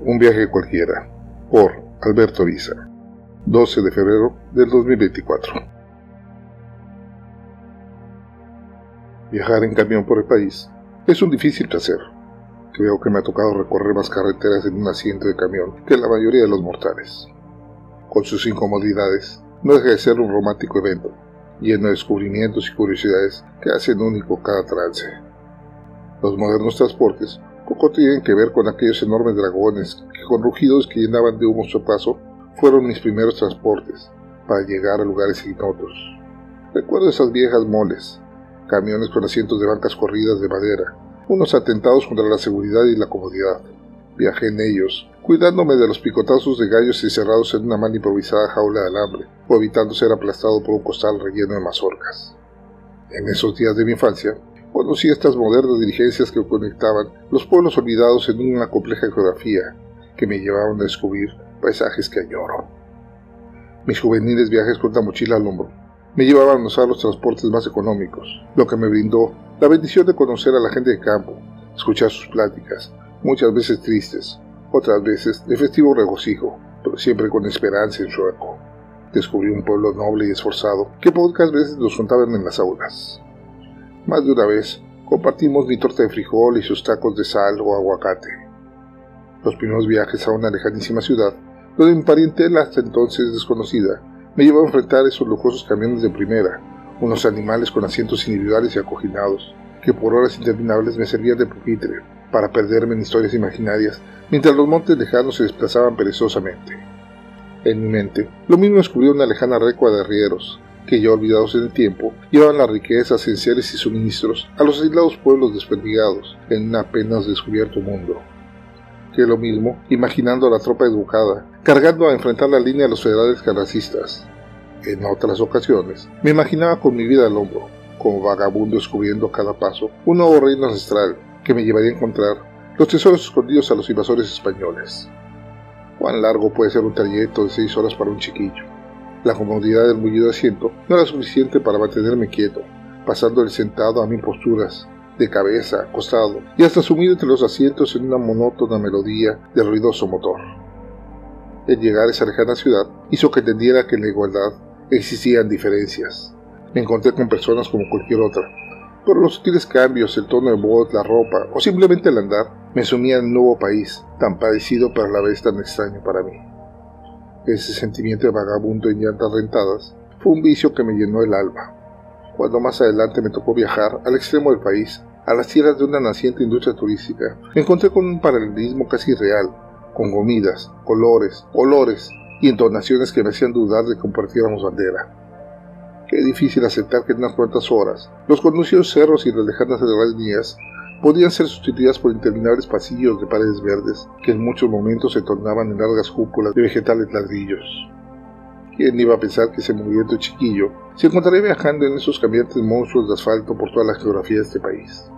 Un viaje cualquiera, por Alberto Visa, 12 de febrero del 2024. Viajar en camión por el país es un difícil placer. Creo que me ha tocado recorrer más carreteras en un asiento de camión que la mayoría de los mortales. Con sus incomodidades, no deja de ser un romántico evento, lleno de descubrimientos y curiosidades que hacen único cada trance. Los modernos transportes poco tienen que ver con aquellos enormes dragones que con rugidos que llenaban de humo su paso fueron mis primeros transportes para llegar a lugares ignotos. Recuerdo esas viejas moles, camiones con asientos de bancas corridas de madera, unos atentados contra la seguridad y la comodidad. Viajé en ellos, cuidándome de los picotazos de gallos encerrados en una mal improvisada jaula de alambre, o evitando ser aplastado por un costal relleno de mazorcas. En esos días de mi infancia, Conocí estas modernas diligencias que conectaban los pueblos olvidados en una compleja geografía que me llevaban a descubrir paisajes que añoro. Mis juveniles viajes con la mochila al hombro me llevaban a usar los transportes más económicos, lo que me brindó la bendición de conocer a la gente de campo, escuchar sus pláticas, muchas veces tristes, otras veces de festivo regocijo, pero siempre con esperanza en su eco. Descubrí un pueblo noble y esforzado que pocas veces nos contaban en las aulas. Más de una vez compartimos mi torta de frijol y sus tacos de sal o aguacate. Los primeros viajes a una lejanísima ciudad, donde mi parientela hasta entonces desconocida, me llevó a enfrentar esos lujosos camiones de primera, unos animales con asientos individuales y acoginados, que por horas interminables me servían de pupitre, para perderme en historias imaginarias, mientras los montes lejanos se desplazaban perezosamente. En mi mente, lo mismo descubrí una lejana recua de arrieros, que ya olvidados en el tiempo, llevaban las riquezas, esenciales y suministros a los aislados pueblos desperdigados en un apenas descubierto mundo. Que lo mismo, imaginando a la tropa educada, cargando a enfrentar la línea de los federales carracistas. En otras ocasiones, me imaginaba con mi vida al hombro, como vagabundo descubriendo a cada paso un nuevo reino ancestral que me llevaría a encontrar los tesoros escondidos a los invasores españoles. ¿Cuán largo puede ser un trayecto de seis horas para un chiquillo? La comodidad del mullido asiento no era suficiente para mantenerme quieto, pasando el sentado a mil posturas, de cabeza, acostado y hasta sumido entre los asientos en una monótona melodía de ruidoso motor. El llegar a esa lejana ciudad hizo que entendiera que en la igualdad existían diferencias. Me encontré con personas como cualquier otra, pero los sutiles cambios, el tono de voz, la ropa o simplemente el andar me sumían en un nuevo país, tan parecido pero a la vez tan extraño para mí. Ese sentimiento de vagabundo en llantas rentadas fue un vicio que me llenó el alma. Cuando más adelante me tocó viajar al extremo del país, a las tierras de una naciente industria turística, me encontré con un paralelismo casi real, con comidas, colores, olores y entonaciones que me hacían dudar de que compartiéramos bandera. Qué difícil aceptar que en unas cuantas horas los conocidos cerros y las lejanas serranías podían ser sustituidas por interminables pasillos de paredes verdes que en muchos momentos se tornaban en largas cúpulas de vegetales ladrillos. ¿Quién iba a pensar que ese movimiento chiquillo se encontraría viajando en esos cambiantes monstruos de asfalto por toda la geografía de este país?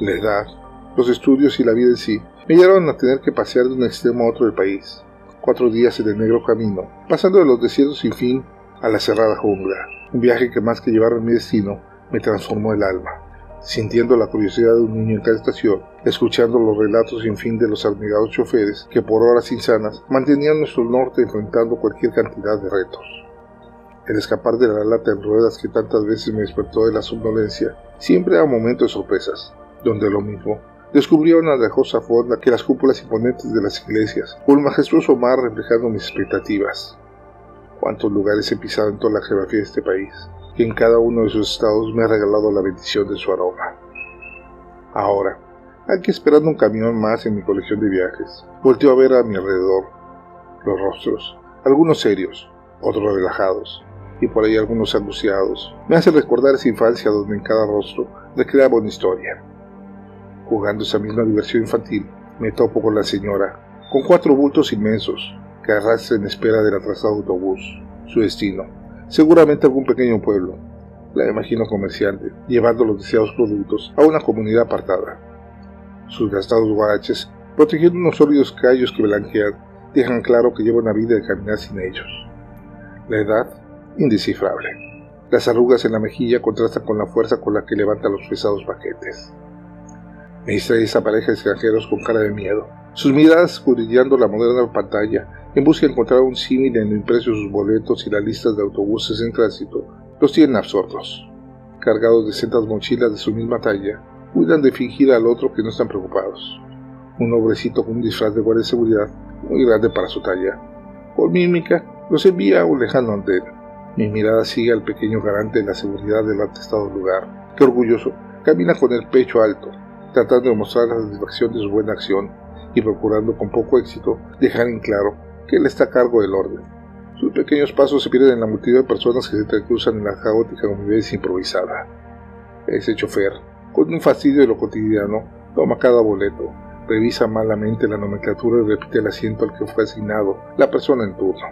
La edad, los estudios y la vida en sí me llevaron a tener que pasear de un extremo a otro del país, cuatro días en el negro camino, pasando de los desiertos sin fin a la cerrada jungla, un viaje que más que llevarme a mi destino, me transformó el alma sintiendo la curiosidad de un niño en cada estación, escuchando los relatos sin fin de los abnegados choferes que por horas insanas mantenían nuestro norte enfrentando cualquier cantidad de retos. El escapar de la lata en ruedas que tantas veces me despertó de la somnolencia siempre era un momento de sorpresas, donde lo mismo descubría una lejosa fonda que las cúpulas imponentes de las iglesias, un majestuoso mar reflejando mis expectativas. Cuántos lugares he pisado en toda la geografía de este país, que en cada uno de sus estados me ha regalado la bendición de su aroma. Ahora, aquí esperando un camión más en mi colección de viajes, volteo a ver a mi alrededor los rostros, algunos serios, otros relajados, y por ahí algunos angustiados. Me hace recordar esa infancia donde en cada rostro recreaba una historia. Jugando esa misma diversión infantil, me topo con la señora, con cuatro bultos inmensos, que arrastra en espera del atrasado autobús, su destino, seguramente algún pequeño pueblo, la imagino comerciante, llevando los deseados productos a una comunidad apartada. Sus gastados guaraches, protegiendo unos sólidos callos que blanquean, dejan claro que lleva una vida de caminar sin ellos. La edad, indescifrable. Las arrugas en la mejilla contrastan con la fuerza con la que levanta los pesados paquetes. Me distrae esa pareja de extranjeros con cara de miedo, sus miradas escudriñando la moderna pantalla en busca de encontrar un símil en lo impreso sus boletos y las listas de autobuses en tránsito, los tienen absortos. Cargados de sentas mochilas de su misma talla, cuidan de fingir al otro que no están preocupados. Un hombrecito con un disfraz de guardia de seguridad muy grande para su talla. Con mímica, los envía a un lejano andén. Mi mirada sigue al pequeño garante de la seguridad del atestado lugar, que orgulloso camina con el pecho alto, tratando de mostrar la satisfacción de su buena acción y procurando con poco éxito dejar en claro que él está a cargo del orden. Sus pequeños pasos se pierden en la multitud de personas que se cruzan en la caótica convivencia improvisada. Ese chofer, con un fastidio de lo cotidiano, toma cada boleto, revisa malamente la nomenclatura y repite el asiento al que fue asignado la persona en turno.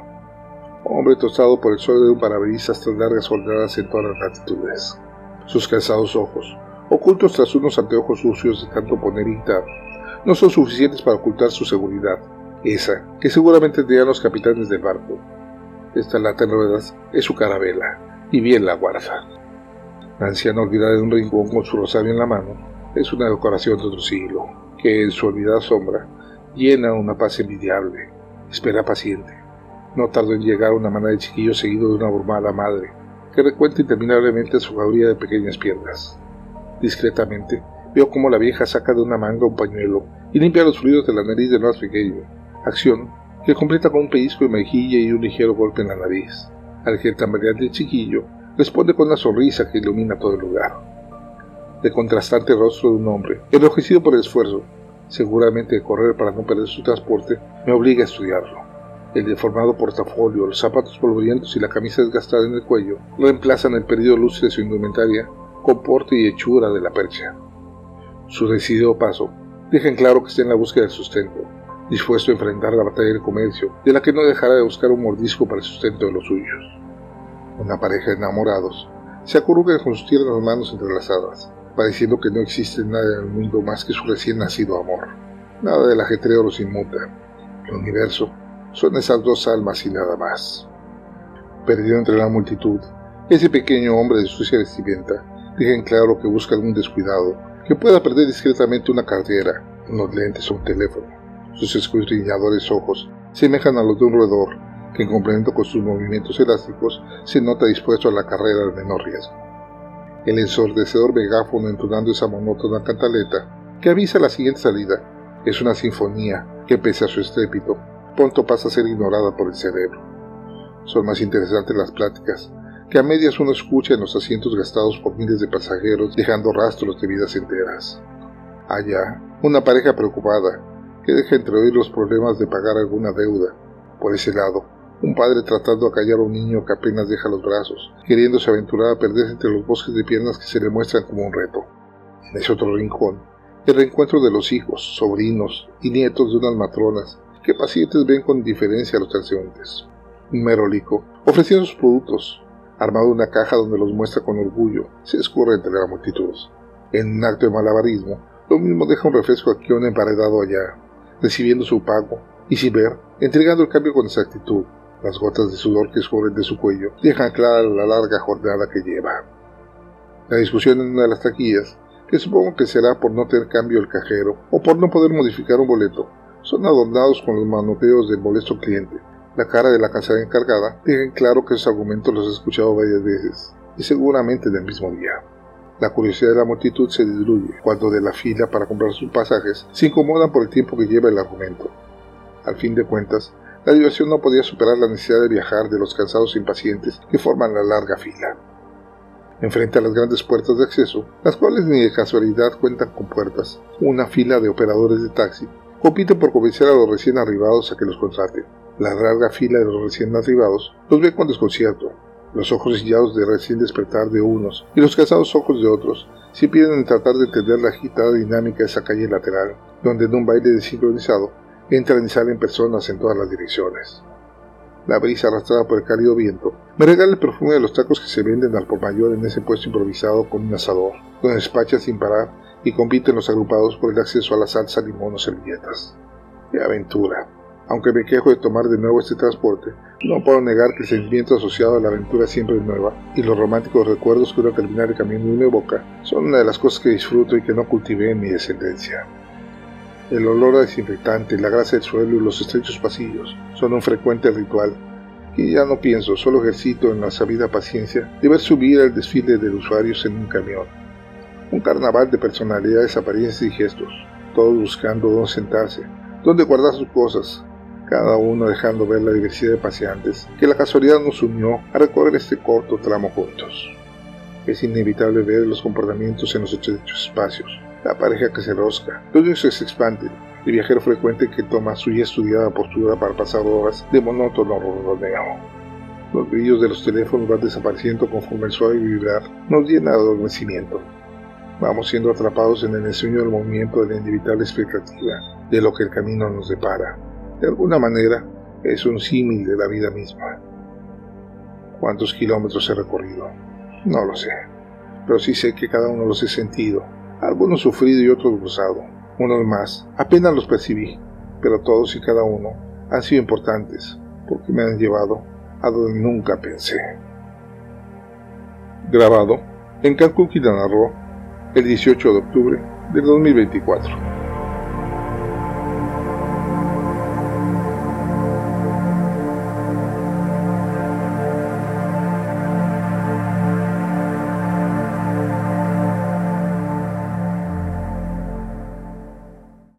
Hombre tostado por el sol de un parabrisas tras largas jornadas en todas las latitudes. Sus cansados ojos, ocultos tras unos anteojos sucios de tanto poner y quitar, no son suficientes para ocultar su seguridad, esa que seguramente tenían los capitanes del barco. Esta lata en ruedas es su carabela, y bien la guarda. La anciana olvidada de un rincón con su rosario en la mano es una decoración de otro siglo, que en su olvidada sombra llena una paz envidiable. Espera paciente. No tardó en llegar una manada de chiquillos seguido de una abrumada madre, que recuenta interminablemente su jauría de pequeñas piernas. Discretamente, veo cómo la vieja saca de una manga un pañuelo y limpia los fluidos de la nariz del más pequeño, acción que completa con un pellizco de mejilla y un ligero golpe en la nariz. Al que el tambaleante chiquillo responde con una sonrisa que ilumina todo el lugar. El contrastante rostro de un hombre, enrojecido por el esfuerzo, seguramente de correr para no perder su transporte, me obliga a estudiarlo. El deformado portafolio, los zapatos polvorientos y la camisa desgastada en el cuello reemplazan el perdido luce de su indumentaria con y hechura de la percha. Su decidido paso deja en claro que está en la búsqueda del sustento, dispuesto a enfrentar la batalla del comercio, de la que no dejará de buscar un mordisco para el sustento de los suyos. Una pareja de enamorados se acurruca con sus tiernas manos entrelazadas, pareciendo que no existe nada en el mundo más que su recién nacido amor. Nada del ajetreo los inmuta. El universo son esas dos almas y nada más. Perdido entre la multitud, ese pequeño hombre de sucia vestimenta deja en claro que busca algún descuidado que pueda perder discretamente una cartera, unos lentes o un teléfono. Sus escudriñadores ojos semejan a los de un roedor que en complemento con sus movimientos elásticos se nota dispuesto a la carrera al menor riesgo. El ensordecedor megáfono entonando esa monótona cantaleta que avisa la siguiente salida es una sinfonía que pese a su estrépito pronto pasa a ser ignorada por el cerebro. Son más interesantes las pláticas, que a medias uno escucha en los asientos gastados por miles de pasajeros dejando rastros de vidas enteras. Allá, una pareja preocupada, que deja entreoír los problemas de pagar alguna deuda. Por ese lado, un padre tratando de callar a un niño que apenas deja los brazos, queriéndose aventurar a perderse entre los bosques de piernas que se le muestran como un reto. En ese otro rincón, el reencuentro de los hijos, sobrinos y nietos de unas matronas que pacientes ven con indiferencia a los transeúntes. Un merolico, ofreciendo sus productos, armado una caja donde los muestra con orgullo, se escurre entre la multitud. En un acto de malabarismo, lo mismo deja un refresco aquí o un emparedado allá, recibiendo su pago, y sin ver, entregando el cambio con exactitud. Las gotas de sudor que escurren de su cuello dejan clara la larga jornada que lleva. La discusión en una de las taquillas, que supongo que será por no tener cambio el cajero o por no poder modificar un boleto, son adornados con los manoteos del molesto cliente. La cara de la casa encargada deja en claro que esos argumentos los he escuchado varias veces, y seguramente del mismo día. La curiosidad de la multitud se diluye cuando de la fila para comprar sus pasajes se incomodan por el tiempo que lleva el argumento. Al fin de cuentas, la diversión no podía superar la necesidad de viajar de los cansados impacientes que forman la larga fila. Enfrente a las grandes puertas de acceso, las cuales ni de casualidad cuentan con puertas, una fila de operadores de taxi compiten por convencer a los recién arribados a que los contraten. La larga fila de los recién arribados los ve con desconcierto. Los ojos sillados de recién despertar de unos y los cansados ojos de otros se piden tratar de entender la agitada dinámica de esa calle lateral, donde en un baile desincronizado entran y salen personas en todas las direcciones. La brisa arrastrada por el cálido viento me regala el perfume de los tacos que se venden al por mayor en ese puesto improvisado con un asador, donde despacha sin parar y compiten los agrupados por el acceso a la salsa, limón o servilletas. ¡Qué aventura! Aunque me quejo de tomar de nuevo este transporte, no puedo negar que el sentimiento asociado a la aventura siempre es nueva y los románticos recuerdos que una terminar de camino me evoca son una de las cosas que disfruto y que no cultivé en mi descendencia. El olor a desinfectante, la grasa del suelo y los estrechos pasillos son un frecuente ritual que ya no pienso, solo ejercito en la sabida paciencia de ver subir al desfile de usuarios en un camión. Un carnaval de personalidades, apariencias y gestos, todos buscando dónde sentarse, dónde guardar sus cosas, cada uno dejando ver la diversidad de paseantes que la casualidad nos unió a recorrer este corto tramo juntos. Es inevitable ver los comportamientos en los estrechos espacios, la pareja que se rosca, los niños que se expanden, el viajero frecuente que toma su ya estudiada postura para pasar horas de monótono ronroneo. Los brillos de los teléfonos van desapareciendo conforme el suave vibrar nos llena de adormecimiento. Vamos siendo atrapados en el ensueño del movimiento de la inevitable expectativa de lo que el camino nos depara. De alguna manera, es un símil de la vida misma. ¿Cuántos kilómetros he recorrido? No lo sé, pero sí sé que cada uno los he sentido, algunos sufrido y otros gozado, unos más, apenas los percibí, pero todos y cada uno han sido importantes porque me han llevado a donde nunca pensé. Grabado en Cancún, Quintana Roo, el 18 de octubre del 2024.